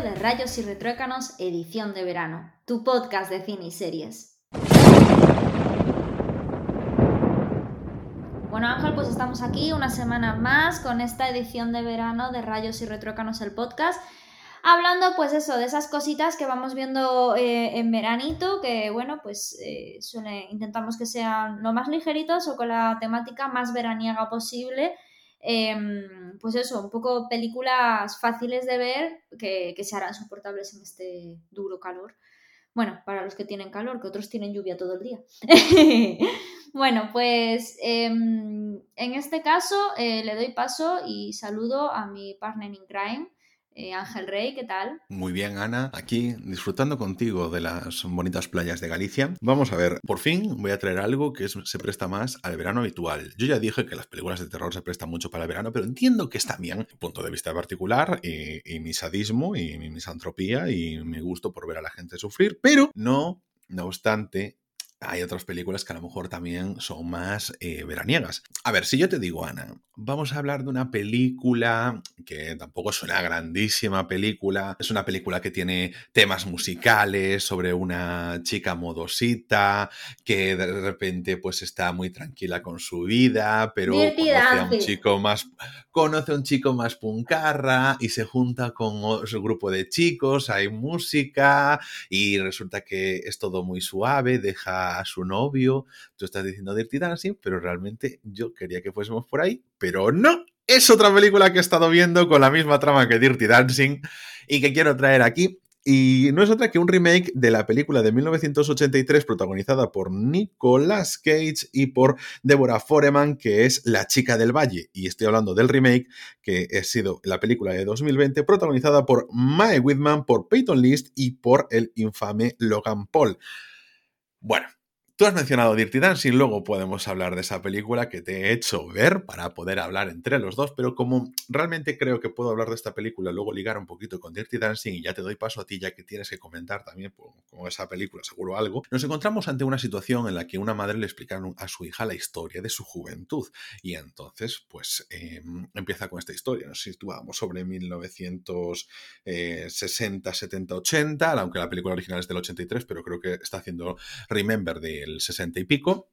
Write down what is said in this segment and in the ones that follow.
de Rayos y Retruécanos, edición de verano, tu podcast de cine y series. Bueno Ángel, pues estamos aquí una semana más con esta edición de verano de Rayos y Retruécanos el podcast hablando pues eso, de esas cositas que vamos viendo eh, en veranito, que bueno, pues eh, intentamos que sean lo más ligeritos o con la temática más veraniega posible. Em, pues eso, un poco películas fáciles de ver que, se harán soportables en este duro calor. Bueno, para los que tienen calor, que otros tienen lluvia todo el día. bueno, pues em, en este caso eh, le doy paso y saludo a mi partner in crime, eh, Ángel Rey, ¿qué tal? Muy bien, Ana, aquí disfrutando contigo de las bonitas playas de Galicia. Vamos a ver, por fin voy a traer algo que se presta más al verano habitual. Yo ya dije que las películas de terror se prestan mucho para el verano, pero entiendo que es también punto de vista particular y, y mi sadismo y mi misantropía y mi gusto por ver a la gente sufrir, pero no no obstante, hay otras películas que a lo mejor también son más eh, veraniegas. A ver, si yo te digo, Ana, vamos a hablar de una película que tampoco es una grandísima película, es una película que tiene temas musicales sobre una chica modosita que de repente pues está muy tranquila con su vida, pero conoce a un chico más conoce a un chico más puncarra y se junta con su grupo de chicos, hay música y resulta que es todo muy suave, deja a su novio. Tú estás diciendo Dirty Dancing, pero realmente yo quería que fuésemos por ahí, pero no. Es otra película que he estado viendo con la misma trama que Dirty Dancing y que quiero traer aquí. Y no es otra que un remake de la película de 1983 protagonizada por Nicolas Cage y por Deborah Foreman, que es La chica del valle. Y estoy hablando del remake, que ha sido la película de 2020 protagonizada por Mae Whitman, por Peyton List y por el infame Logan Paul. Bueno, Tú has mencionado Dirty Dancing, luego podemos hablar de esa película que te he hecho ver para poder hablar entre los dos, pero como realmente creo que puedo hablar de esta película, luego ligar un poquito con Dirty Dancing y ya te doy paso a ti ya que tienes que comentar también con esa película, seguro algo, nos encontramos ante una situación en la que una madre le explica a su hija la historia de su juventud. Y entonces pues em, empieza con esta historia, nos situamos sobre 1960, 70, 80, aunque la película original es del 83, pero creo que está haciendo Remember de el 60 y pico.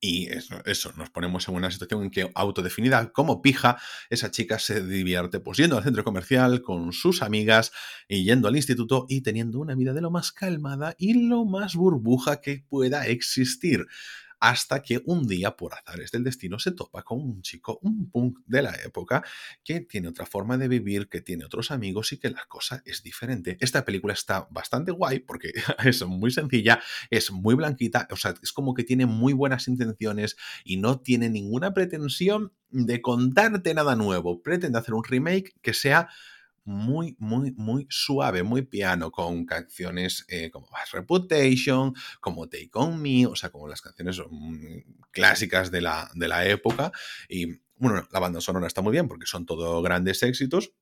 Y eso, nos ponemos en una situación en que autodefinida como pija, esa chica se divierte pues yendo al centro comercial con sus amigas y yendo al instituto y teniendo una vida de lo más calmada y lo más burbuja que pueda existir hasta que un día, por azares del destino, se topa con un chico, un punk de la época, que tiene otra forma de vivir, que tiene otros amigos y que la cosa es diferente. Esta película está bastante guay porque es muy sencilla, es muy blanquita, o sea, es como que tiene muy buenas intenciones y no tiene ninguna pretensión de contarte nada nuevo. Pretende hacer un remake que sea muy, muy, muy suave, muy piano, con canciones eh, como Reputation, como Take On Me, o sea, como las canciones mm, clásicas de la, de la época. Y bueno, la banda sonora está muy bien porque son todos grandes éxitos,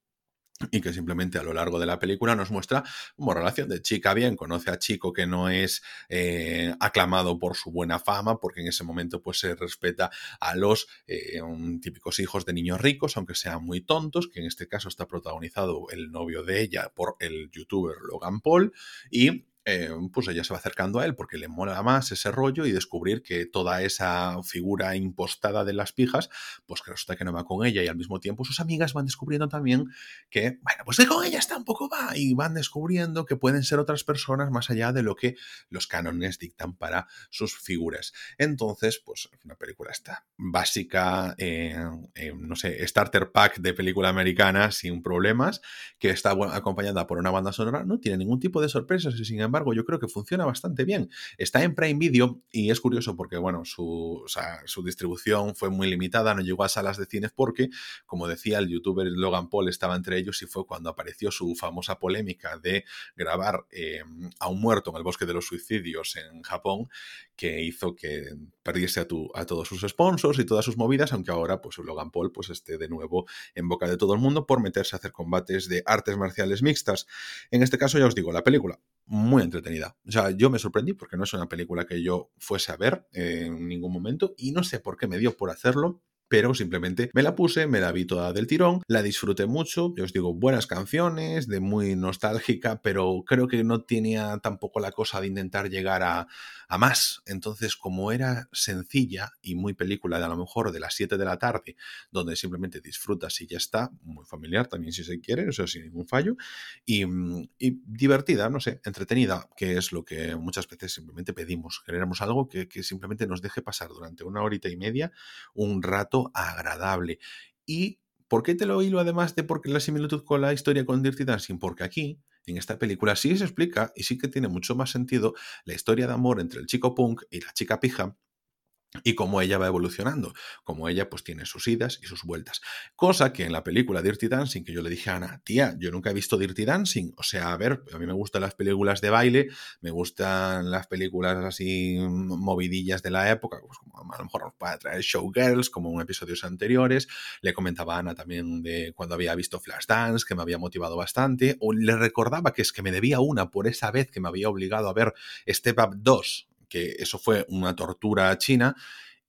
y que simplemente a lo largo de la película nos muestra como relación de chica bien, conoce a chico que no es eh, aclamado por su buena fama, porque en ese momento pues se respeta a los eh, típicos hijos de niños ricos, aunque sean muy tontos, que en este caso está protagonizado el novio de ella por el youtuber Logan Paul, y eh, pues ella se va acercando a él porque le mola más ese rollo y descubrir que toda esa figura impostada de las pijas, pues que resulta que no va con ella y al mismo tiempo sus amigas van descubriendo también que, bueno, pues que con ella está un poco va y van descubriendo que pueden ser otras personas más allá de lo que los cánones dictan para sus figuras. Entonces, pues una película está básica, eh, eh, no sé, starter pack de película americana sin problemas, que está acompañada por una banda sonora, no tiene ningún tipo de sorpresas y sin embargo embargo, yo creo que funciona bastante bien. Está en Prime Video y es curioso porque, bueno, su, su distribución fue muy limitada, no llegó a salas de cines porque, como decía, el youtuber Logan Paul estaba entre ellos y fue cuando apareció su famosa polémica de grabar eh, a un muerto en el bosque de los suicidios en Japón, que hizo que perdiese a, tu, a todos sus sponsors y todas sus movidas, aunque ahora pues Logan Paul pues esté de nuevo en boca de todo el mundo por meterse a hacer combates de artes marciales mixtas. En este caso ya os digo, la película muy entretenida. O sea, yo me sorprendí porque no es una película que yo fuese a ver en ningún momento y no sé por qué me dio por hacerlo, pero simplemente me la puse, me la vi toda del tirón, la disfruté mucho, yo os digo, buenas canciones, de muy nostálgica, pero creo que no tenía tampoco la cosa de intentar llegar a, a más. Entonces, como era sencilla y muy película de a lo mejor de las 7 de la tarde, donde simplemente disfrutas y ya está, muy familiar también si se quiere, eso sin ningún fallo, y, mm, y divertida, no sé, entretenida, que es lo que muchas veces simplemente pedimos. Queremos algo que, que simplemente nos deje pasar durante una horita y media un rato agradable. Y ¿Por qué te lo hilo además de porque la similitud con la historia con Dirty Dancing? Porque aquí, en esta película, sí se explica y sí que tiene mucho más sentido la historia de amor entre el chico punk y la chica pija y cómo ella va evolucionando, cómo ella pues tiene sus idas y sus vueltas. Cosa que en la película Dirty Dancing, que yo le dije a Ana, tía, yo nunca he visto Dirty Dancing, o sea, a ver, a mí me gustan las películas de baile, me gustan las películas así movidillas de la época, pues como a lo mejor puede traer Showgirls, como en episodios anteriores, le comentaba a Ana también de cuando había visto Flashdance, que me había motivado bastante, o le recordaba que es que me debía una por esa vez que me había obligado a ver Step Up 2, que eso fue una tortura china.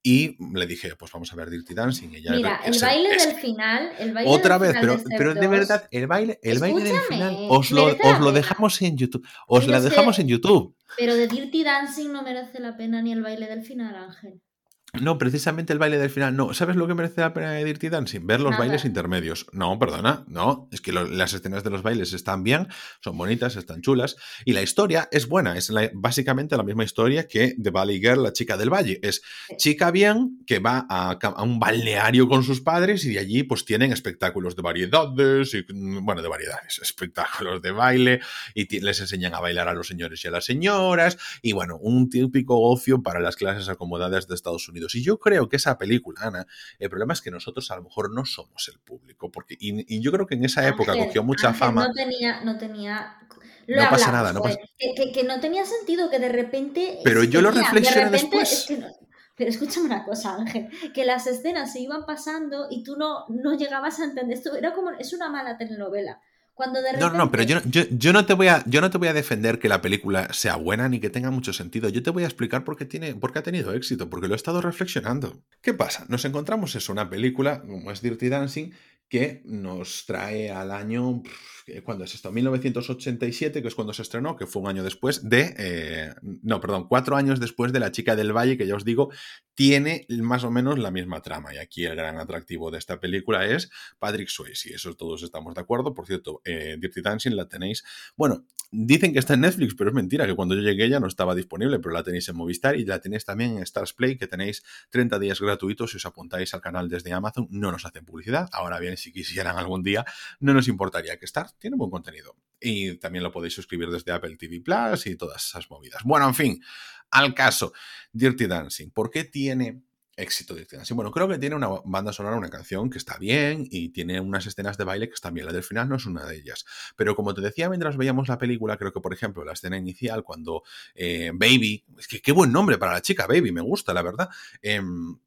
Y le dije, pues vamos a ver Dirty Dancing. Y Mira, el baile del final. El baile otra del vez, final pero, de pero de verdad, el baile, el baile del final os lo, os lo dejamos en YouTube. Os la dejamos en YouTube. 2. Pero de Dirty Dancing no merece la pena ni el baile del final, Ángel. No, precisamente el baile del final. No, ¿sabes lo que merece la pena de Dirty Dancing? Ver los Nada. bailes intermedios. No, perdona, no. Es que lo- las escenas de los bailes están bien, son bonitas, están chulas. Y la historia es buena. Es la- básicamente la misma historia que The Valley Girl, la chica del valle. Es chica bien que va a, un balneario con sus padres y de allí pues tienen espectáculos de variedades, y, mm, bueno, de variedades, espectáculos de baile y les enseñan a bailar a los señores y a las señoras y bueno, un típico ocio para las clases acomodadas de Estados Unidos. Y yo creo que esa película, Ana, el problema es que nosotros a lo mejor no somos el público, porque y, y yo creo que en esa época Ángel, cogió mucha Ángel, fama. No tenía, no tenía. Lo No pasa nada, no pasa- Que, que- que no tenía sentido que de repente. Pero yo lo reflexioné de después. es que no- pero escúchame una cosa, Ángel, que las escenas se iban pasando y tú no, no llegabas a entender esto. Era como, es una mala telenovela. Cuando de repente. No, no, pero yo, no- yo, yo no te voy a, yo no te voy a defender que la película sea buena ni que tenga mucho sentido. Yo te voy a explicar por qué, tiene, por qué ha tenido éxito, porque lo he estado reflexionando. ¿Qué pasa? Nos encontramos eso, una película como es Dirty Dancing, que nos trae al año, ¿cuándo es esto? 1987, que es cuando se estrenó, que fue un año después de, eh, no, perdón, cuatro años después de La chica del valle, que ya os digo, tiene más o menos la misma trama. Y aquí el gran atractivo de esta película es Patrick Swayze, eso todos estamos de acuerdo. Por cierto, eh, Dirty Dancing la tenéis, bueno, dicen que está en Netflix, pero es mentira, que cuando yo llegué ya no estaba disponible, pero la tenéis en Movistar y la tenéis también en Stars Play, que tenéis 30 días gratuitos si os apuntáis al canal desde Amazon. No nos hacen publicidad. Ahora bien, si quisieran algún día, no nos importaría que Stars tiene buen contenido. Y también lo podéis suscribir desde Apple TV Plus y todas esas movidas. Bueno, en fin, al caso, Dirty Dancing. ¿Por qué tiene éxito Dirty Dancing? Bueno, creo que tiene una banda sonora, una canción que está bien y tiene unas escenas de baile que están bien. La del final no es una de ellas. Pero como te decía mientras veíamos la película, creo que, por ejemplo, la escena inicial, cuando eh, Baby, es que qué buen nombre para la chica, Baby, me gusta, la verdad. Em,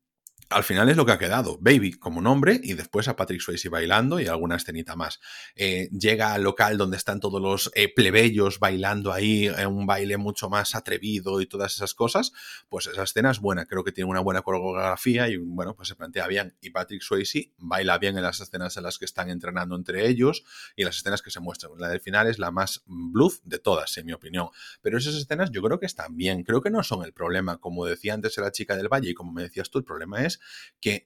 al final es lo que ha quedado. Baby como nombre y después a Patrick Swayze bailando y alguna escenita más. Eh, llega al local donde están todos los eh, plebeyos bailando ahí, eh, un baile mucho más atrevido y todas esas cosas. Pues esa escena es buena, creo que tiene una buena coreografía y bueno, pues se plantea bien. Y Patrick Swayze baila bien en las escenas en las que están entrenando entre ellos y las escenas que se muestran. La del final es la más bluff de todas, en mi opinión. Pero esas escenas yo creo que están bien, creo que no son el problema. Como decía antes la chica del valle y como me decías tú, el problema es que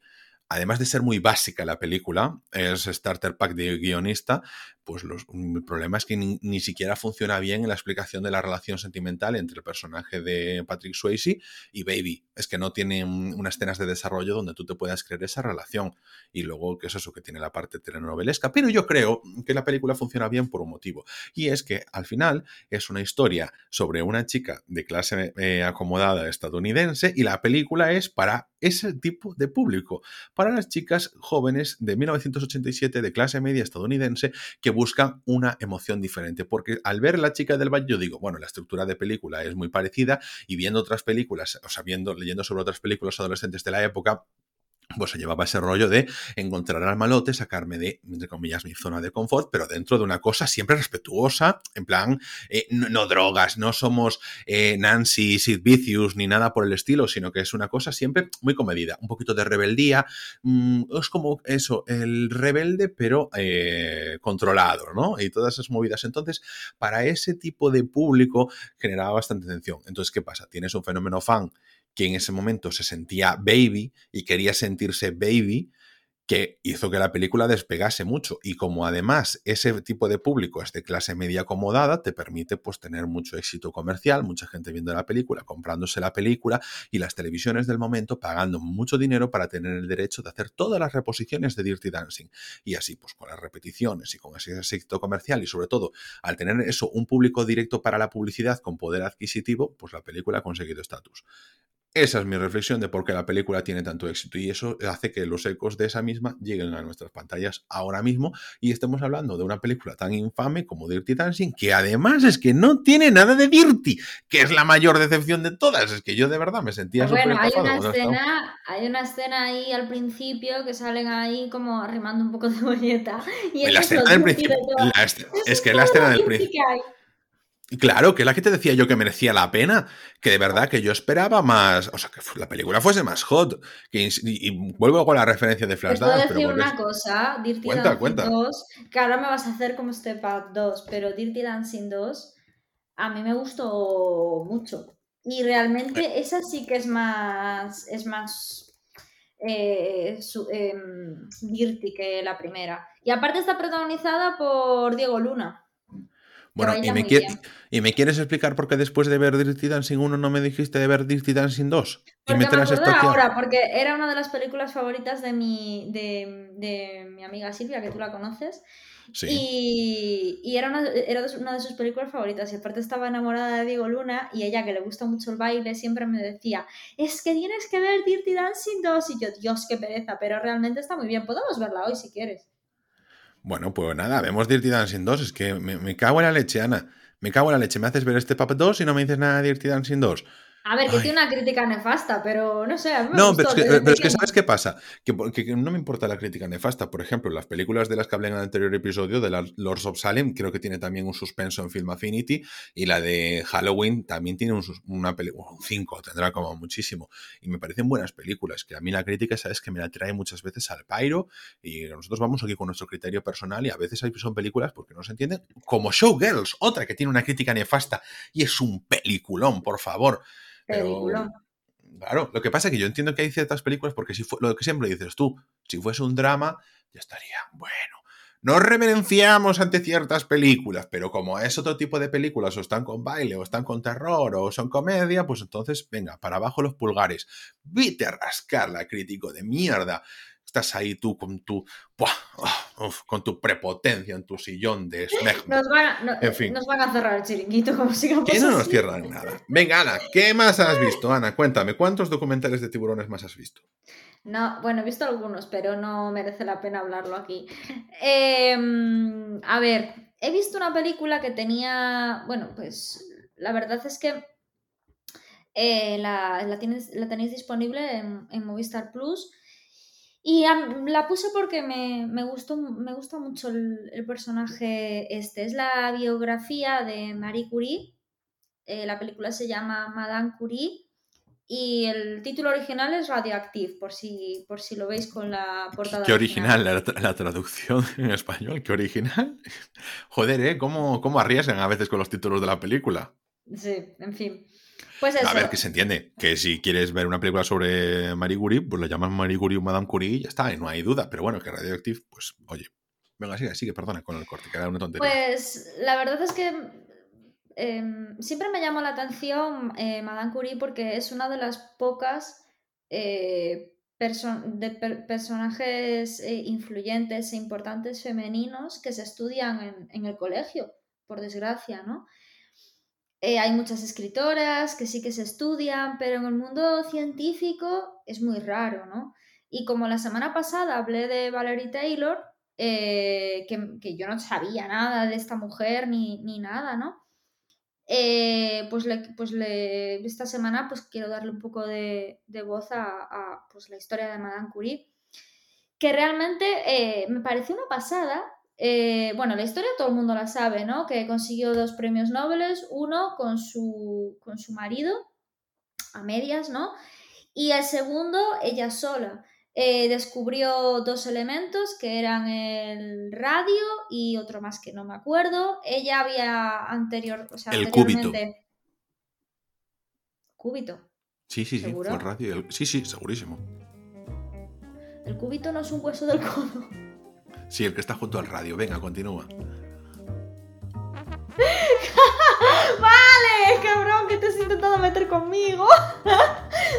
además de ser muy básica la película, es starter pack de guionista, pues los, el problema es que ni, siquiera funciona bien en la explicación de la relación sentimental entre el personaje de Patrick Swayze y Baby. Es que no tiene un, unas escenas de desarrollo donde tú te puedas creer esa relación. Y luego, que es eso que tiene la parte telenovelesca. Pero yo creo que la película funciona bien por un motivo. Y es que al final es una historia sobre una chica de clase eh, acomodada estadounidense y la película es para ese tipo de público, para las chicas jóvenes de 1987 de clase media estadounidense que buscan una emoción diferente. Porque al ver La chica del valle, yo digo, bueno, la estructura de película es muy parecida y viendo otras películas, o sea, leyendo sobre otras películas adolescentes de la época, pues se llevaba ese rollo de encontrar al malote, sacarme de, entre comillas, mi zona de confort, pero dentro de una cosa siempre respetuosa, en plan, eh, no, drogas, no somos eh, Nancy, Sid Vicious, ni nada por el estilo, sino que es una cosa siempre muy comedida, un poquito de rebeldía, mm, es como eso, el rebelde, pero eh, controlado, ¿no? Y todas esas movidas. Entonces, para ese tipo de público generaba bastante atención. Entonces, ¿qué pasa? Tienes un fenómeno fan que en ese momento se sentía baby y quería sentirse baby, que hizo que la película despegase mucho. Y como además ese tipo de público es de clase media acomodada, te permite pues tener mucho éxito comercial, mucha gente viendo la película, comprándose la película y las televisiones del momento pagando mucho dinero para tener el derecho de hacer todas las reposiciones de Dirty Dancing. Y así pues con las repeticiones y con ese éxito comercial y sobre todo al tener eso, un público directo para la publicidad con poder adquisitivo, pues la película ha conseguido estatus. Esa es mi reflexión de por qué la película tiene tanto éxito y eso hace que los ecos de esa misma lleguen a nuestras pantallas ahora mismo y estemos hablando de una película tan infame como Dirty Dancing, que además es que no tiene nada de Dirty, que es la mayor decepción de todas. Es que yo de verdad me sentía Bueno, hay una, escena, hay una escena ahí al principio que salen ahí como arrimando un poco de bolleta. Y la escena del principio. es que la escena del principio. Claro, que es la que te decía yo que merecía la pena, que de verdad que yo esperaba más, o sea, que la película fuese más hot. y, vuelvo con la referencia de Flashdance. Te decir una cosa, Dirty Dancing 2, que ahora me vas a hacer como Step Up 2, pero Dirty Dancing 2 a mí me gustó mucho. Y realmente eh. esa sí que es más, es más eh, em, dirty que la primera. Y aparte está protagonizada por Diego Luna. Bueno, y me, ¿y me, quieres explicar por qué después de ver Dirty Dancing 1 no me dijiste de ver Dirty Dancing 2? Porque me, me ahora, porque era una de las películas favoritas de mi, de, de mi amiga Silvia, que tú la conoces. Sí. Y, y, era, una, era una de sus películas favoritas. Y aparte estaba enamorada de Diego Luna y ella, que le gusta mucho el baile, siempre me decía, es que tienes que ver Dirty Dancing 2. Y yo, Dios, qué pereza, pero realmente está muy bien. Podemos verla hoy si quieres. Bueno, pues nada, vemos Dirty Dancing 2. Es que me, cago en la leche, Ana. Me cago en la leche. Me haces ver este Puppet 2 y no me dices nada de Dirty Dancing 2. A ver, que tiene una crítica nefasta, pero no sé. no, pero, es que, pero es que, ¿sabes qué pasa? Que, no me importa la crítica nefasta. Por ejemplo, las películas de las que hablé en el anterior episodio, de la Lords of Salem, creo que tiene también un suspenso en Film Affinity. Y la de Halloween también tiene un, una película, un 5, tendrá como muchísimo. Y me parecen buenas películas. Que a mí la crítica, ¿sabes? Que me la trae muchas veces al pairo. Y nosotros vamos aquí con nuestro criterio personal. Y a veces son películas porque no se entienden. Como Showgirls, otra que tiene una crítica nefasta. Y es un peliculón, por favor. Claro, lo que pasa es que yo entiendo que hay ciertas películas porque si fue, lo que siempre dices tú, si fuese un drama, ya estaría, bueno, nos reverenciamos ante ciertas películas, pero como es otro tipo de películas, o están con baile, o están con terror, o son comedia, pues entonces, venga, para abajo los pulgares. Vite a rascar la crítico de mierda estás ahí tú con tu ah, con tu prepotencia en tu sillón de esmegma. Nos van, a, en fin. nos van a cerrar el chiringuito como sigamos Que no nos cierran nada. Venga, Ana, ¿qué más has visto? Ana, cuéntame, ¿cuántos documentales de tiburones más has visto? No, bueno, he visto algunos, pero no merece la pena hablarlo aquí. Em, a ver, he visto una película que tenía, bueno, pues la verdad es que eh, la, la, tienes, la tenéis disponible en, en Movistar Plus y la puse porque me, me, gustó, me gusta mucho el, personaje este. Es la biografía de Marie Curie. Eh, la película se llama Madame Curie. Y el título original es Radioactive, por si, por si lo veis con la portada. Qué original la, la, traducción en español, qué original. Joder, ¿eh? ¿Cómo, ¿Cómo arriesgan a veces con los títulos de la película? Sí, en fin. Pues A ver, que se entiende. Que si quieres ver una película sobre Marie Curie, pues lo llamas Marie Curie o Madame Curie y ya está, y no hay duda. Pero bueno, que Radioactive, pues oye. Venga, sigue, sigue, perdona con el corte, que era una tontería. Pues la verdad es que em, siempre me llamó la atención eh, Madame Curie porque es una de las pocas eh, de personajes eh, influyentes e importantes femeninos que se estudian en, en el colegio, por desgracia, ¿no? Eh, hay muchas escritoras que sí que se estudian, pero en el mundo científico es muy raro, ¿no? Y como la semana pasada hablé de Valerie Taylor, eh, que, yo no sabía nada de esta mujer ni, nada, ¿no? eh, pues, pues esta semana pues quiero darle un poco de, voz a, pues, la historia de Madame Curie, que realmente me pareció una pasada. Eh, bueno, la historia todo el mundo la sabe, ¿no? Que consiguió dos premios Nobel, uno con su, con su marido, a medias, ¿no? Y el segundo, ella sola. Eh, descubrió dos elementos que eran el radio y otro más que no me acuerdo. Ella había anterior, o sea, el anteriormente... cúbito. Sí, sí, sí, fue el radio. Sí, sí, segurísimo. El cúbito no es un hueso del codo. Sí, el que está junto al radio. Venga, continúa. vale, cabrón, que te has intentado meter conmigo.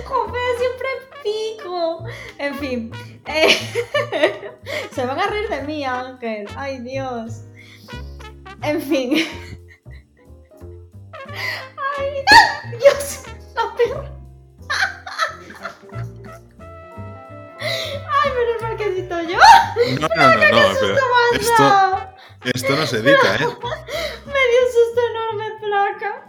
Joder, siempre pico. En fin. Eh, se van a reír de mí, Ángel. Ay, Dios. En fin. Ay, Dios. La perra. Menos mal que edito yo. No, no, no, no, esto, esto no se edita, ¿eh? Me dio susto enorme, placa.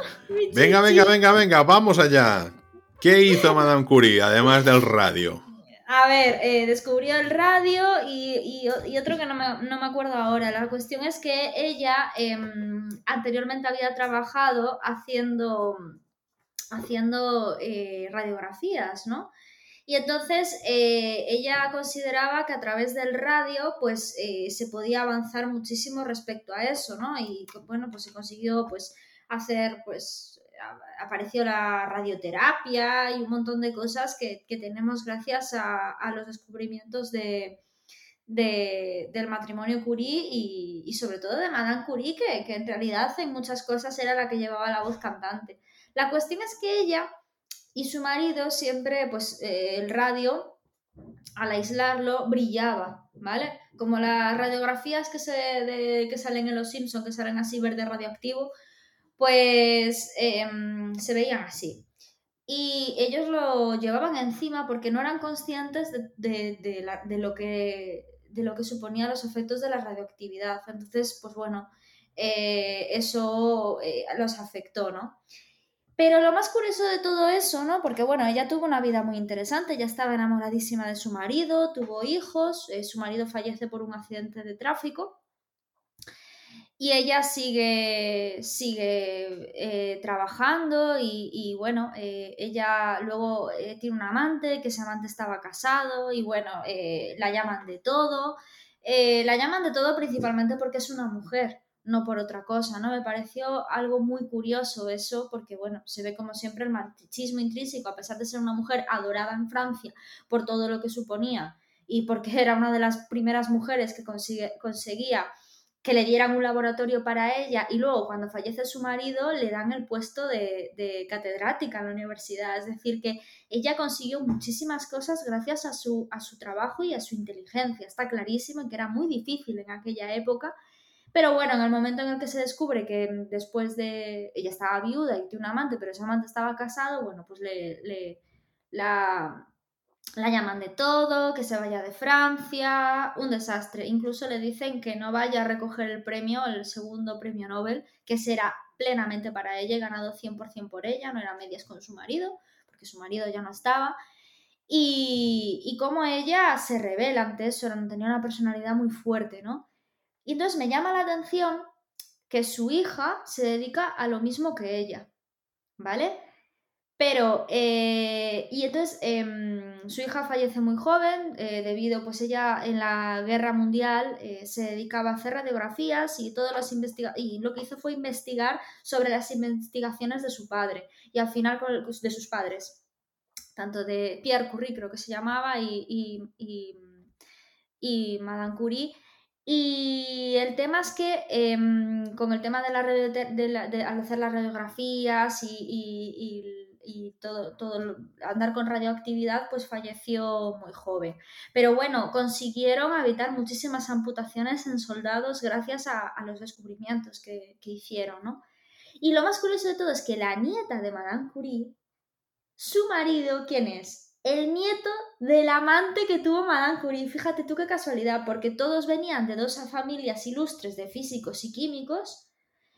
Venga, venga, venga, venga, vamos allá. ¿Qué hizo Madame Curie, además del radio? A ver, eh, descubrió el radio y, otro que no me, acuerdo ahora. La cuestión es que ella em, anteriormente había trabajado haciendo, haciendo eh, radiografías, ¿no? Y entonces eh, ella consideraba que a través del radio pues se podía avanzar muchísimo respecto a eso, ¿no? Y bueno, pues se consiguió pues hacer pues apareció la radioterapia y un montón de cosas que, tenemos gracias a, los descubrimientos de, del matrimonio Curie y, sobre todo de Madame Curie, que, en realidad en muchas cosas era la que llevaba la voz cantante. La cuestión es que ella y su marido siempre, pues eh, el radio, al aislarlo, brillaba, ¿vale? Como las radiografías que, se, que salen en Los Simpsons, que salen así verde radioactivo, pues em, se veían así. Y ellos lo llevaban encima porque no eran conscientes de, lo, que, de lo que suponía los efectos de la radioactividad. Entonces, pues bueno, eh, eso eh, los afectó, ¿no? Pero lo más curioso de todo eso, ¿no? Porque bueno, ella tuvo una vida muy interesante, ella estaba enamoradísima de su marido, tuvo hijos, eh, su marido fallece por un accidente de tráfico y ella sigue, sigue eh, trabajando y, bueno, eh, ella luego tiene un amante, que ese amante estaba casado y bueno, la llaman de todo. la llaman de todo principalmente porque es una mujer, no por otra cosa, ¿no? Me pareció algo muy curioso eso porque bueno, se ve como siempre el machismo intrínseco, a pesar de ser una mujer adorada en Francia por todo lo que suponía y porque era una de las primeras mujeres que conseguía que le dieran un laboratorio para ella y luego cuando fallece su marido le dan el puesto de, catedrática en la universidad. Es decir, que ella consiguió muchísimas cosas gracias a su, a su trabajo y a su inteligencia. Está clarísimo que era muy difícil en aquella época. Pero bueno, en el momento en el que se descubre que después de... ella estaba viuda y tiene un amante, pero ese amante estaba casado, bueno, pues le, le la, la llaman de todo, que se vaya de Francia, un desastre. Incluso le dicen que no vaya a recoger el premio, el segundo premio Nobel, que será plenamente para ella, ganado 100% por ella, no era medias con su marido, porque su marido ya no estaba. Y, y cómo ella se revela ante eso, tenía una personalidad muy fuerte, ¿no? Y entonces me llama la atención que su hija se dedica a lo mismo que ella, ¿vale? Pero, eh, y entonces em, su hija fallece muy joven, eh, debido, pues ella en la guerra mundial eh, se dedicaba a hacer radiografías y, todas las y lo que hizo fue investigar sobre las investigaciones de su padre y al final de sus padres, tanto de Pierre Curie creo que se llamaba y, y, Madame Curie. Y el tema es que em, con el tema de, la, de, al hacer las radiografías y y todo, todo andar con radioactividad, pues falleció muy joven. Pero bueno, consiguieron evitar muchísimas amputaciones en soldados gracias a, los descubrimientos que, hicieron, ¿no? Y lo más curioso de todo es que la nieta de Madame Curie, su marido, ¿quién es? El nieto del amante que tuvo Madame Curie. Fíjate tú qué casualidad, porque todos venían de dos familias ilustres de físicos y químicos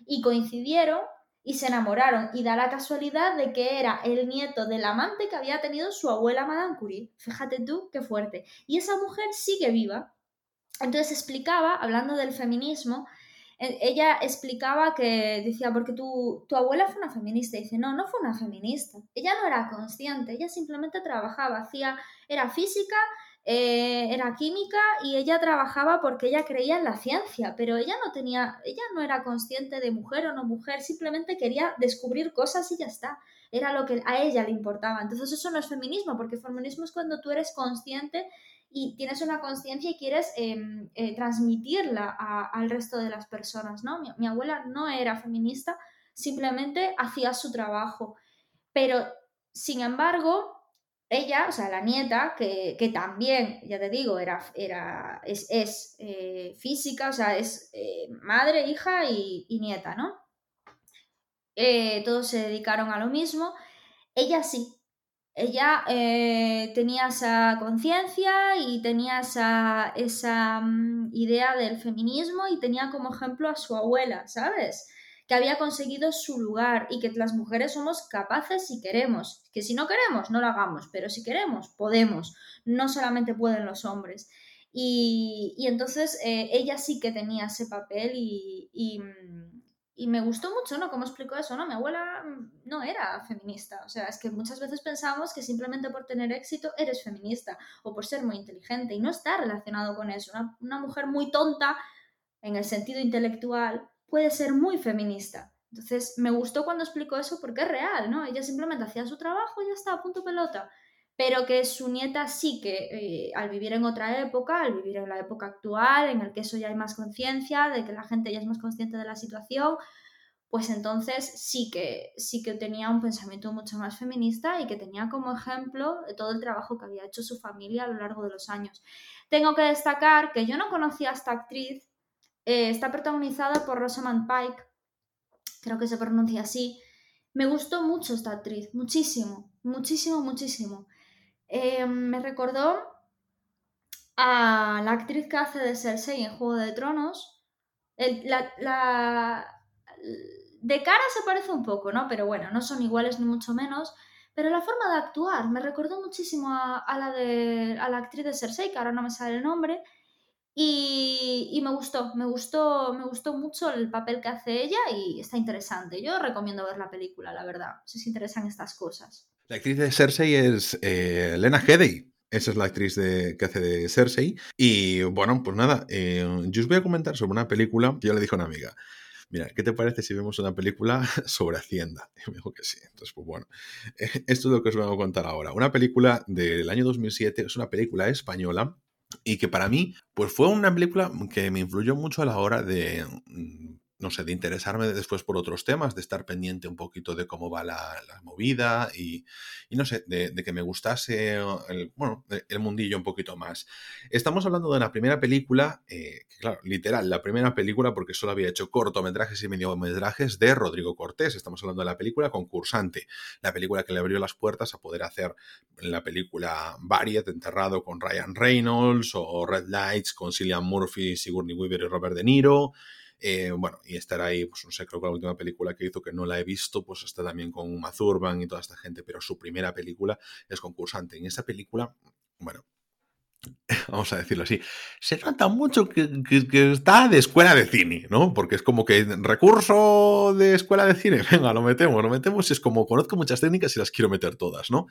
y coincidieron y se enamoraron. Y da la casualidad de que era el nieto del amante que había tenido su abuela Madame Curie. Fíjate tú qué fuerte. Y esa mujer sigue viva. Entonces explicaba, hablando del feminismo, ella explicaba que decía, porque tu, tu abuela fue una feminista. Y dice, no, no fue una feminista. Ella no era consciente, ella simplemente trabajaba, hacía, era física, eh, era química y ella trabajaba porque ella creía en la ciencia, pero ella no tenía, ella no era consciente de mujer o no mujer, simplemente quería descubrir cosas y ya está. Era lo que a ella le importaba. Entonces eso no es feminismo, porque feminismo es cuando tú eres consciente y tienes una conciencia y quieres em, eh, transmitirla al resto de las personas, ¿no? mi abuela no era feminista, simplemente hacía su trabajo. Pero, sin embargo, ella, o sea, la nieta, que, también, ya te digo, era, era, es, eh, física, o sea, es eh, madre, hija y, nieta, ¿no? Todos se dedicaron a lo mismo. Ella sí, ella tenía esa conciencia y tenía esa, esa mm, idea del feminismo y tenía como ejemplo a su abuela, ¿sabes? que había conseguido su lugar y que las mujeres somos capaces si queremos. Que si no queremos, no lo hagamos, pero si queremos, podemos. No solamente pueden los hombres. Y, entonces eh, ella sí que tenía ese papel y, y, me gustó mucho, ¿no? Cómo explicó eso, ¿no? Mi abuela no era feminista. O sea, es que muchas veces pensamos que simplemente por tener éxito eres feminista o por ser muy inteligente y no está relacionado con eso. Una, una mujer muy tonta en el sentido intelectual puede ser muy feminista. Entonces, me gustó cuando explicó eso porque es real, ¿no? Ella simplemente hacía su trabajo y ya está, punto pelota. Pero que su nieta sí que, eh, al vivir en otra época, al vivir en la época actual, en el que eso ya hay más conciencia, de que la gente ya es más consciente de la situación, pues entonces sí que, sí que tenía un pensamiento mucho más feminista y que tenía como ejemplo todo el trabajo que había hecho su familia a lo largo de los años. Tengo que destacar que yo no conocía a esta actriz eh, está protagonizada por Rosamund Pike, creo que se pronuncia así. Me gustó mucho esta actriz, muchísimo, muchísimo, muchísimo. Eh, me recordó a la actriz que hace de Cersei en Juego de Tronos. la, de cara se parece un poco, ¿no? Pero bueno, no son iguales ni mucho menos. Pero la forma de actuar me recordó muchísimo a, la, de, a la actriz de Cersei, que ahora no me sale el nombre. Y, me gustó, me gustó, me gustó mucho el papel que hace ella y está interesante. Yo recomiendo ver la película, la verdad, si os interesan estas cosas. La actriz de Cersei es eh, Lena Headey. Esa es la actriz de, que hace de Cersei. Y bueno, pues nada, eh, yo os voy a comentar sobre una película que yo le dije a una amiga. Mira, ¿qué te parece si vemos una película sobre Hacienda? Y me dijo que sí. Entonces, pues bueno, esto es lo que os voy a contar ahora. Una película del año 2007, es una película española y que para mí, pues fue una película que me influyó mucho a la hora de mm, no sé, de interesarme después por otros temas, de estar pendiente un poquito de cómo va la, movida y, no sé, de, que me gustase el, bueno, el mundillo un poquito más. Estamos hablando de la primera película, eh, claro, literal, la primera película porque solo había hecho cortometrajes y mediometrajes de Rodrigo Cortés. Estamos hablando de la película Concursante, la película que le abrió las puertas a poder hacer la película Variet, enterrado con Ryan Reynolds o Red Lights con Cillian Murphy, Sigourney Weaver y Robert De Niro. Eh, bueno, y estar ahí, pues no sé, creo que la última película que hizo, que no la he visto, pues está también con Mazurban y toda esta gente, pero su primera película es concursante. En esa película, bueno, vamos a decirlo así, se nota mucho que, está de escuela de cine, ¿no? Porque es como que recurso de escuela de cine, venga, lo metemos, lo metemos, es como conozco muchas técnicas y las quiero meter todas, ¿no?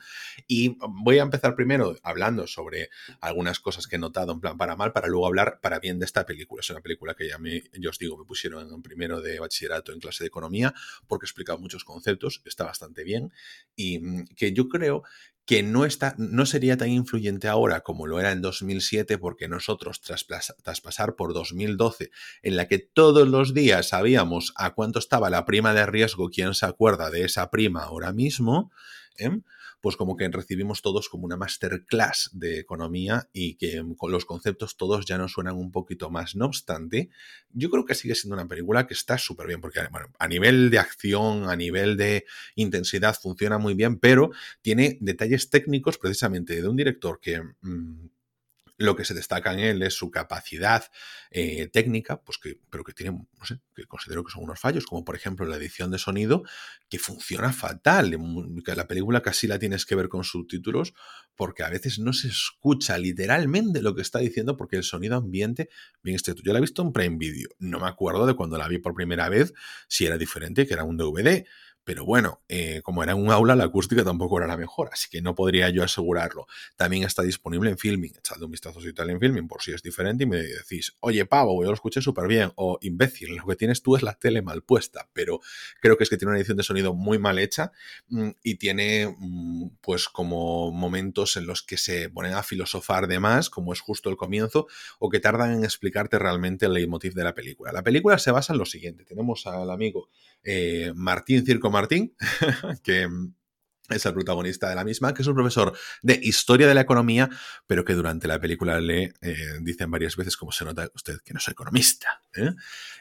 Y voy a empezar primero hablando sobre algunas cosas que he notado en plan para mal, para luego hablar para bien de esta película. Es una película que ya me, yo os digo, me pusieron en primero de bachillerato en clase de economía porque he explicado muchos conceptos, está bastante bien y mm, que yo creo que no, está, no sería tan influyente ahora como lo era en 2007, porque nosotros, tras, tras, pasar por 2012, en la que todos los días sabíamos a cuánto estaba la prima de riesgo, quién se acuerda de esa prima ahora mismo, ¿eh? Pues como que recibimos todos como una masterclass de economía y que con los conceptos todos ya nos suenan un poquito más. No obstante, yo creo que sigue siendo una película que está súper bien, porque a nivel de acción, a nivel de intensidad, funciona muy bien, pero tiene detalles técnicos precisamente de un director que... Mm, Lo que se destaca en él es su capacidad eh, técnica, pues que, pero que tiene, no sé, que considero que son unos fallos, como por ejemplo la edición de sonido, que funciona fatal. La película casi la tienes que ver con subtítulos, porque a veces no se escucha literalmente lo que está diciendo, porque el sonido ambiente, bien este, yo la he visto en Prime Video, no me acuerdo de cuando la vi por primera vez, si era diferente, que era un DVD pero bueno, eh, como era un aula, la acústica tampoco era la mejor, así que no podría yo asegurarlo. También está disponible en Filming. Echadle un vistazo si tal en Filming por si es diferente y me decís, oye, Pavo, yo lo escuché súper bien. O imbécil, lo que tienes tú es la tele mal puesta. Pero creo que es que tiene una edición de sonido muy mal hecha mm, y tiene, mm, pues, como momentos en los que se ponen a filosofar de más, como es justo el comienzo, o que tardan en explicarte realmente el leitmotiv de la película. La película se basa en lo siguiente: tenemos al amigo eh, Martín Circo Martín, que es el protagonista de la misma, que es un profesor de historia de la economía, pero que durante la película le eh, dicen varias veces como se nota usted que no es economista. ¿eh?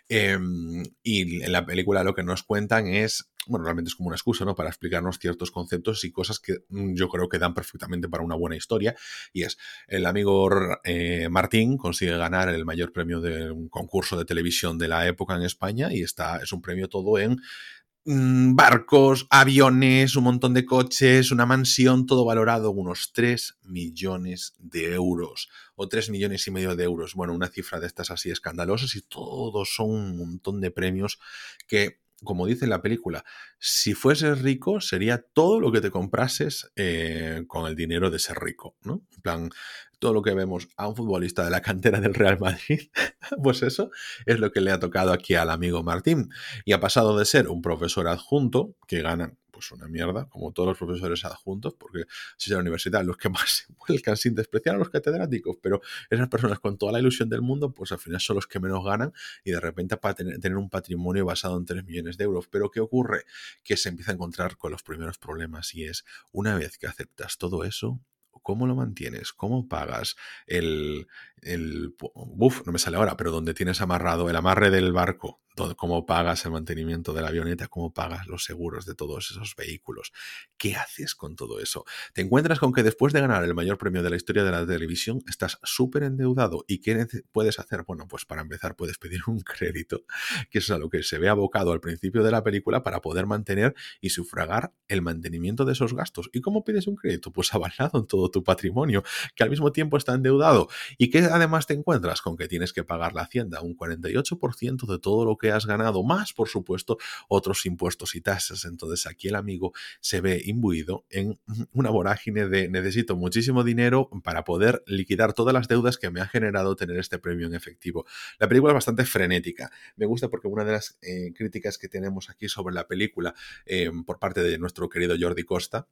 Em, y en la película lo que nos cuentan es, bueno, realmente es como una excusa, ¿no? Para explicarnos ciertos conceptos y cosas que mm, yo creo que dan perfectamente para una buena historia. Y es, el amigo eh, Martín consigue ganar el mayor premio de un concurso de televisión de la época en España y está, es un premio todo en Mm, barcos, aviones, un montón de coches, una mansión, todo valorado unos 3 millones de euros o 3 millones y medio de euros. Bueno, una cifra de estas así escandalosas y todos son un montón de premios que como dice la película, si fueses rico sería todo lo que te comprases eh, con el dinero de ser rico, ¿no? En plan, todo lo que vemos a un futbolista de la cantera del Real Madrid, pues eso es lo que le ha tocado aquí al amigo Martín. Y ha pasado de ser un profesor adjunto, que gana pues una mierda, como todos los profesores adjuntos, porque si es la universidad los que más se vuelcan sin despreciar a los catedráticos, pero esas personas con toda la ilusión del mundo, pues al final son los que menos ganan y de repente para tener, un patrimonio basado en 3 millones de euros. Pero ¿qué ocurre? Que se empieza a encontrar con los primeros problemas y es, una vez que aceptas todo eso, ¿Cómo lo mantienes? ¿Cómo pagas el, el... Uf, no me sale ahora, pero donde tienes amarrado el amarre del barco cómo pagas el mantenimiento de la avioneta, cómo pagas los seguros de todos esos vehículos. ¿Qué haces con todo eso? Te encuentras con que después de ganar el mayor premio de la historia de la televisión, estás súper endeudado. ¿Y qué puedes hacer? Bueno, pues para empezar puedes pedir un crédito, que es a lo que se ve abocado al principio de la película para poder mantener y sufragar el mantenimiento de esos gastos. ¿Y cómo pides un crédito? Pues avalado en todo tu patrimonio, que al mismo tiempo está endeudado. ¿Y que además te encuentras? Con que tienes que pagar la hacienda un 48% de todo lo que has ganado, más por supuesto otros impuestos y tasas. Entonces aquí el amigo se ve imbuido en una vorágine de necesito muchísimo dinero para poder liquidar todas las deudas que me ha generado tener este premio en efectivo. La película es bastante frenética. Me gusta porque una de las eh, críticas que tenemos aquí sobre la película eh, por parte de nuestro querido Jordi Costa,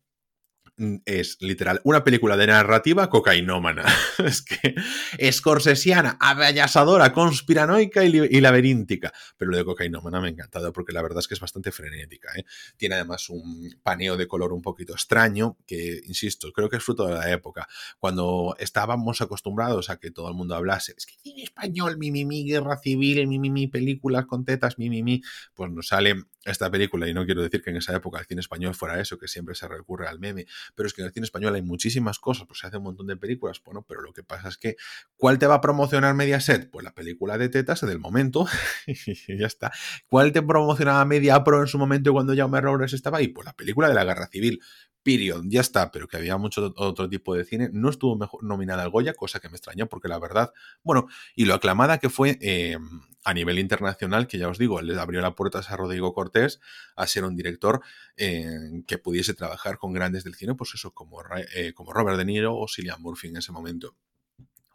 es literal una película de narrativa cocainómana. es que escorsesiana, avallasadora, conspiranoica y, laberíntica. Pero lo de cocainómana me ha encantado porque la verdad es que es bastante frenética. ¿eh? Tiene además un paneo de color un poquito extraño que, insisto, creo que es fruto de la época. Cuando estábamos acostumbrados a que todo el mundo hablase, es que cine español, mi, mi, mi, guerra civil, mi, mi, mi, películas con tetas, mi, mi, mi, pues nos sale esta película, y no quiero decir que en esa época el cine español fuera eso, que siempre se recurre al meme, pero es que en el cine español hay muchísimas cosas, pues se hace un montón de películas, bueno, pero lo que pasa es que, ¿cuál te va a promocionar Mediaset? Pues la película de tetas del momento, y ya está. ¿Cuál te promocionaba Media Pro en su momento cuando Jaume Robles estaba ahí? Pues la película de la Guerra Civil. Period, ya está, pero que había mucho otro tipo de cine. No estuvo mejor nominada al Goya, cosa que me extrañó, porque la verdad, bueno, y lo aclamada que fue eh, a nivel internacional, que ya os digo, le abrió la puerta a Rodrigo Cortés a ser un director eh, que pudiese trabajar con grandes del cine, pues eso, como, eh, como Robert De Niro o Cillian Murphy en ese momento.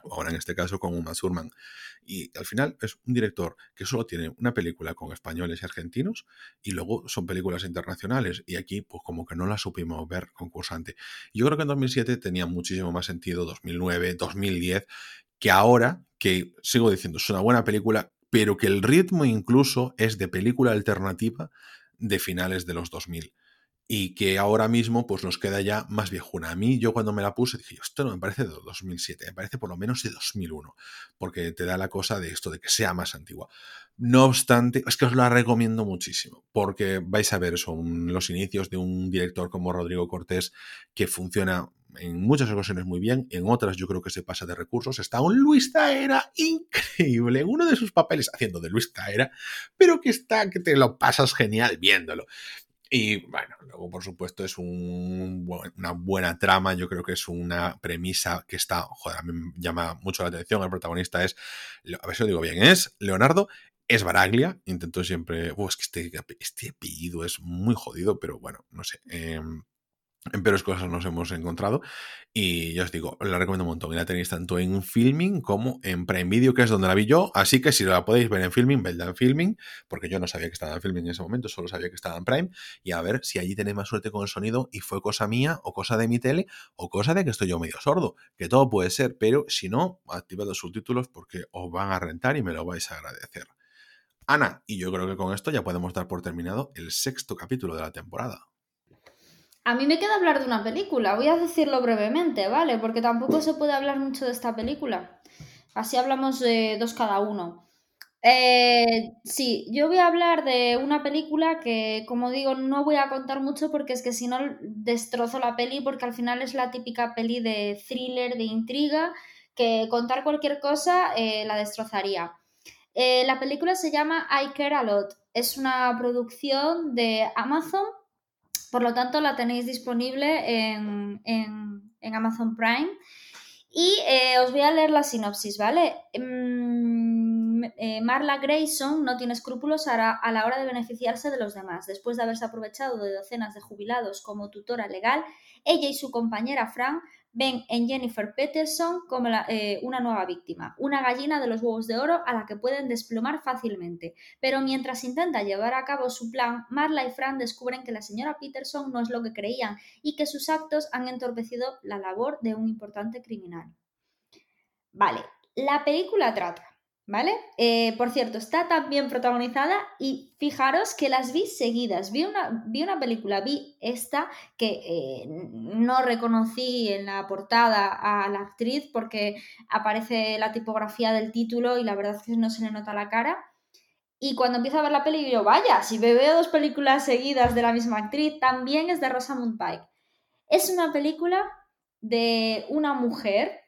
Ahora en este caso con Uma Thurman. Y al final es un director que solo tiene una película con españoles y argentinos y luego son películas internacionales. Y aquí pues como que no la supimos ver concursante. Yo creo que en 2007 tenía muchísimo más sentido, 2009, 2010, que ahora, que sigo diciendo, es una buena película, pero que el ritmo incluso es de película alternativa de finales de los 2000 y que ahora mismo pues nos queda ya más viejuna. A mí yo cuando me la puse dije, esto no me parece de 2007, me parece por lo menos de 2001, porque te da la cosa de esto, de que sea más antigua. No obstante, es que os la recomiendo muchísimo, porque vais a ver, son los inicios de un director como Rodrigo Cortés que funciona en muchas ocasiones muy bien, en otras yo creo que se pasa de recursos. Está un Luis Taera increíble, uno de sus papeles haciendo de Luis Taera, pero que está, que te lo pasas genial viéndolo. Y bueno, luego por supuesto es una buena trama, yo creo que es una premisa que está, joder, me llama mucho la atención, el protagonista es, a ver si lo digo bien, es Leonardo es Baraglia, intento siempre, es que este, este, apellido es muy jodido, pero bueno, no sé. Em, en peores cosas nos hemos encontrado. Y ya os digo, la recomiendo un montón. Y la tenéis tanto en Filming como en Prime Video, que es donde la vi yo. Así que si la podéis ver en Filming, vedla en Filming, porque yo no sabía que estaba en Filming en ese momento, solo sabía que estaba en Prime. Y a ver si allí tenéis más suerte con el sonido y fue cosa mía, o cosa de mi tele, o cosa de que estoy yo medio sordo. Que todo puede ser, pero si no, activad los subtítulos porque os van a rentar y me lo vais a agradecer. Ana, y yo creo que con esto ya podemos dar por terminado el sexto capítulo de la temporada. A mí me queda hablar de una película, voy a decirlo brevemente, ¿vale? Porque tampoco se puede hablar mucho de esta película. Así hablamos de dos cada uno. Eh, sí, yo voy a hablar de una película que, como digo, no voy a contar mucho porque es que si no destrozo la peli, porque al final es la típica peli de thriller, de intriga, que contar cualquier cosa eh, la destrozaría. Eh, la película se llama I Care a Lot. Es una producción de Amazon por lo tanto, la tenéis disponible en, Amazon Prime. Y eh, os voy a leer la sinopsis, ¿vale? Mm, eh, Marla Grayson no tiene escrúpulos a, a la hora de beneficiarse de los demás. Después de haberse aprovechado de docenas de jubilados como tutora legal, ella y su compañera Fran ven en Jennifer Peterson como eh, una nueva víctima, una gallina de los huevos de oro a la que pueden desplomar fácilmente. Pero mientras intenta llevar a cabo su plan, Marla y Fran descubren que la señora Peterson no es lo que creían y que sus actos han entorpecido la labor de un importante criminal. Vale, la película trata ¿Vale? Eh, por cierto, está también protagonizada y fijaros que las vi seguidas. Vi una, vi una película, vi esta que eh, no reconocí en la portada a la actriz porque aparece la tipografía del título y la verdad es que no se le nota la cara. Y cuando empiezo a ver la peli, yo, vaya, si me veo dos películas seguidas de la misma actriz, también es de Rosamund Pike. Es una película de una mujer,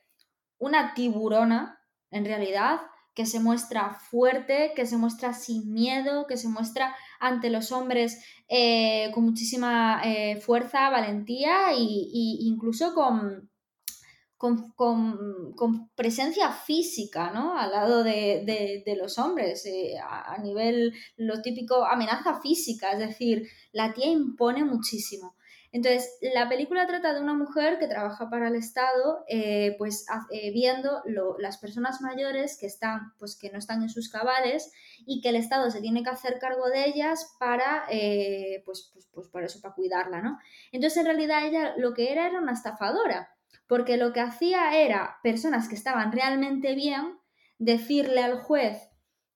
una tiburona, en realidad, que se muestra fuerte, que se muestra sin miedo, que se muestra ante los hombres eh, con muchísima eh, fuerza, valentía e incluso con, con, presencia física, ¿no? Al lado de, los hombres, eh, a, nivel, lo típico, amenaza física, es decir, la tía impone muchísimo. Entonces, la película trata de una mujer que trabaja para el Estado, eh, pues eh, viendo las personas mayores que están, pues que no están en sus cabales y que el Estado se tiene que hacer cargo de ellas para, eh, pues, pues, pues, por eso, para cuidarla, ¿no? Entonces, en realidad ella lo que era era una estafadora, porque lo que hacía era personas que estaban realmente bien, decirle al juez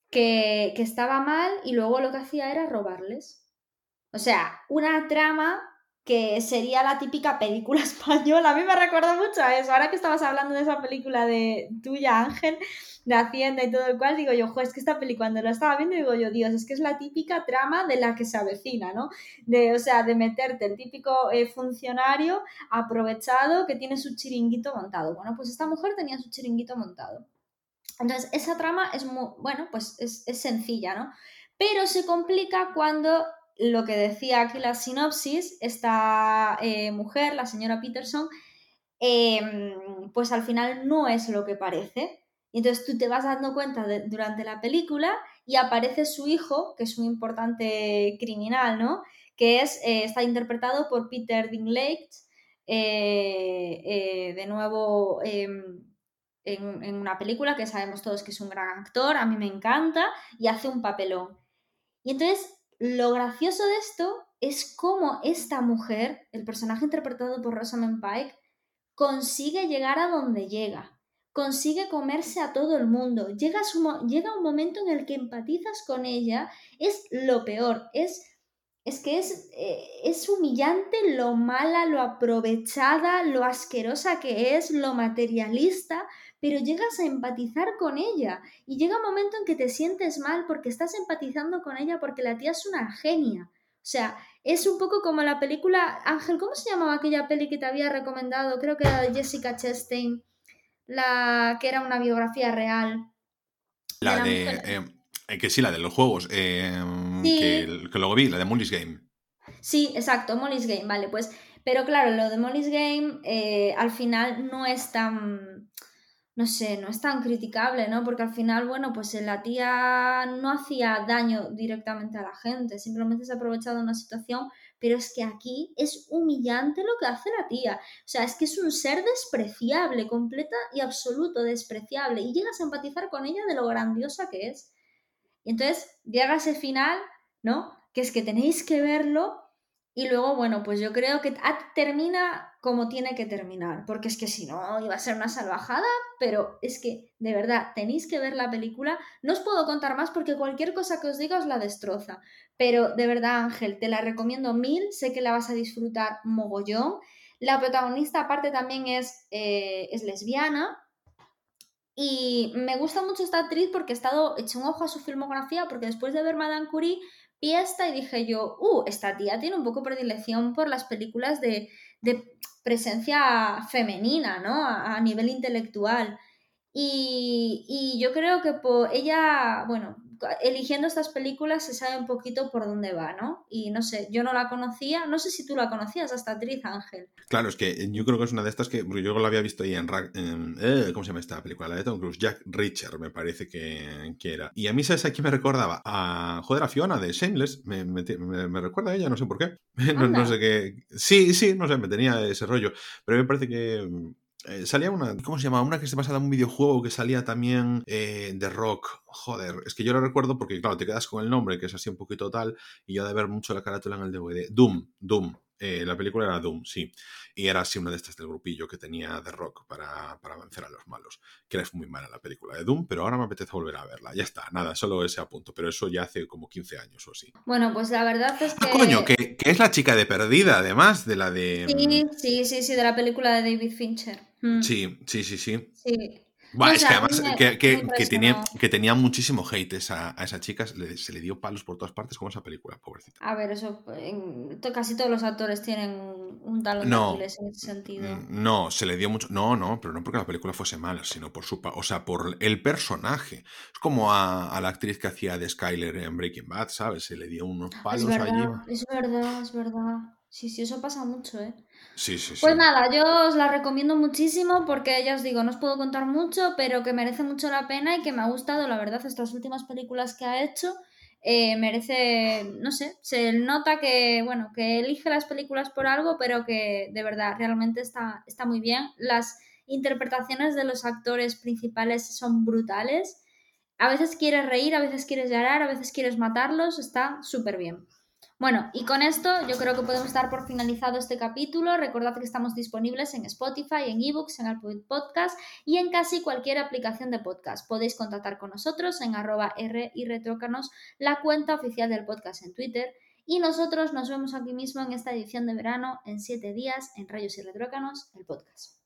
que, que estaba mal y luego lo que hacía era robarles. O sea, una trama que sería la típica película española. A mí me recuerda mucho a eso. Ahora que estabas hablando de esa película de tuya, Ángel, de Hacienda y todo el cual, digo yo, jo, es que esta película cuando la estaba viendo, digo yo, Dios, es que es la típica trama de la que se avecina, ¿no? De, o sea, de meterte el típico eh, funcionario aprovechado que tiene su chiringuito montado. Bueno, pues esta mujer tenía su chiringuito montado. Entonces, esa trama es muy, bueno, pues es, es sencilla, ¿no? Pero se complica cuando lo que decía aquí la sinopsis, esta eh, mujer, la señora Peterson, em, pues al final no es lo que parece. Y entonces tú te vas dando cuenta durante la película y aparece su hijo, que es un importante criminal, ¿no? Que es, eh, está interpretado por Peter Dinklage, eh, de nuevo em, en, en una película que sabemos todos que es un gran actor, a mí me encanta, y hace un papelón. Y entonces lo gracioso de esto es cómo esta mujer, el personaje interpretado por Rosamund Pike, consigue llegar a donde llega, consigue comerse a todo el mundo, llega, un momento en el que empatizas con ella, es lo peor, es, es que es, eh, es humillante lo mala, lo aprovechada, lo asquerosa que es, lo materialista, pero llegas a empatizar con ella y llega un momento en que te sientes mal porque estás empatizando con ella porque la tía es una genia. sea, es un poco como la película, Ángel, ¿cómo se llamaba aquella peli que te había recomendado? Creo que era de Jessica Chastain, la que era una biografía real. La de... Eh, eh, que sí, la de los juegos, eh, que, que, luego vi, la de Molly's Game. Sí, exacto, Molly's Game, vale, pues... Pero claro, lo de Molly's Game al final no es tan no sé, no es tan criticable, ¿no? Porque al final, bueno, pues la tía no hacía daño directamente a la gente, simplemente se ha aprovechado de una situación, pero es que aquí es humillante lo que hace la tía. O sea, es que es un ser despreciable, completa y absoluto despreciable, y llegas a empatizar con ella de lo grandiosa que es. Y entonces llega ese final, ¿no? Que es que tenéis que verlo y luego, bueno, pues yo creo que termina como tiene que terminar, porque es que si no iba a ser una salvajada, pero es que de verdad tenéis que ver la película. No os puedo contar más porque cualquier cosa que os diga os la destroza, pero de verdad Ángel, te la recomiendo mil, sé que la vas a disfrutar mogollón. La protagonista aparte también es, eh, es lesbiana, y me gusta mucho esta actriz porque he estado hecho un ojo a su filmografía, porque después de ver Madame Curie y esta y dije yo, uh, esta tía tiene un poco predilección por las películas de, presencia femenina, ¿no? A, nivel intelectual. Y, yo creo que por ella, bueno, eligiendo estas películas se sabe un poquito por dónde va, ¿no? Y no sé, yo no la conocía, no sé si tú la conocías, esta actriz Ángel. Claro, es que yo creo que es una de estas que yo la había visto ahí en, eh, ¿cómo se llama esta película? La de Tom Cruise, Jack Richard, me parece que, que era. Y a mí, ¿sabes a quién me recordaba? A, joder, a Fiona de Shameless, me, me, recuerda a ella, no sé por qué. no, no, sé qué. Sí, sí, no sé, me tenía ese rollo. Pero me parece que eh, salía una, ¿cómo se llama? Una que se basaba en un videojuego que salía también eh, de rock. Joder, es que yo lo recuerdo porque, claro, te quedas con el nombre, que es así un poquito tal, y yo de ver mucho la carátula en el DVD. Doom, Doom. Eh, la película era Doom, sí. Y era así una de estas del grupillo que tenía de rock para, para vencer a los malos. Que era muy mala la película de Doom, pero ahora me apetece volver a verla. Ya está, nada, solo ese apunto. Pero eso ya hace como 15 años o así. Bueno, pues la verdad es ah, que. coño, que, que, es la chica de Perdida, además, de la de. Sí, sí, sí, sí, de la película de David Fincher. Mm. Sí, sí, sí, sí. Sí es que además que, tenía, que tenía muchísimo hate a, esa chica, se le, dio palos por todas partes como esa película, pobrecita. A ver, eso, casi todos los actores tienen un talón no, de en ese sentido. No, se le dio mucho, no, no, pero no porque la película fuese mala, sino por su, o sea, por el personaje. Es como a, la actriz que hacía de Skyler en Breaking Bad, ¿sabes? Se le dio unos palos es verdad, allí. Es verdad, es verdad. Sí, sí, eso pasa mucho, ¿eh? Sí. Pues nada, yo os la recomiendo muchísimo porque ya os digo, no os puedo contar mucho, pero que merece mucho la pena y que me ha gustado, la verdad, estas últimas películas que ha hecho. Eh, merece, no sé, se nota que, bueno, que elige las películas por algo, pero que de verdad realmente está, está muy bien. Las interpretaciones de los actores principales son brutales. A veces quieres reír, a veces quieres llorar, a veces quieres matarlos, está súper bien. Bueno, y con esto yo creo que podemos dar por finalizado este capítulo. Recordad que estamos disponibles en Spotify, en eBooks, en Apple Podcast y en casi cualquier aplicación de podcast. Podéis contactar con nosotros en arroba R y retrócanos, la cuenta oficial del podcast en Twitter. Y nosotros nos vemos aquí mismo en esta edición de verano en siete días en Rayos y Retrócanos, el podcast.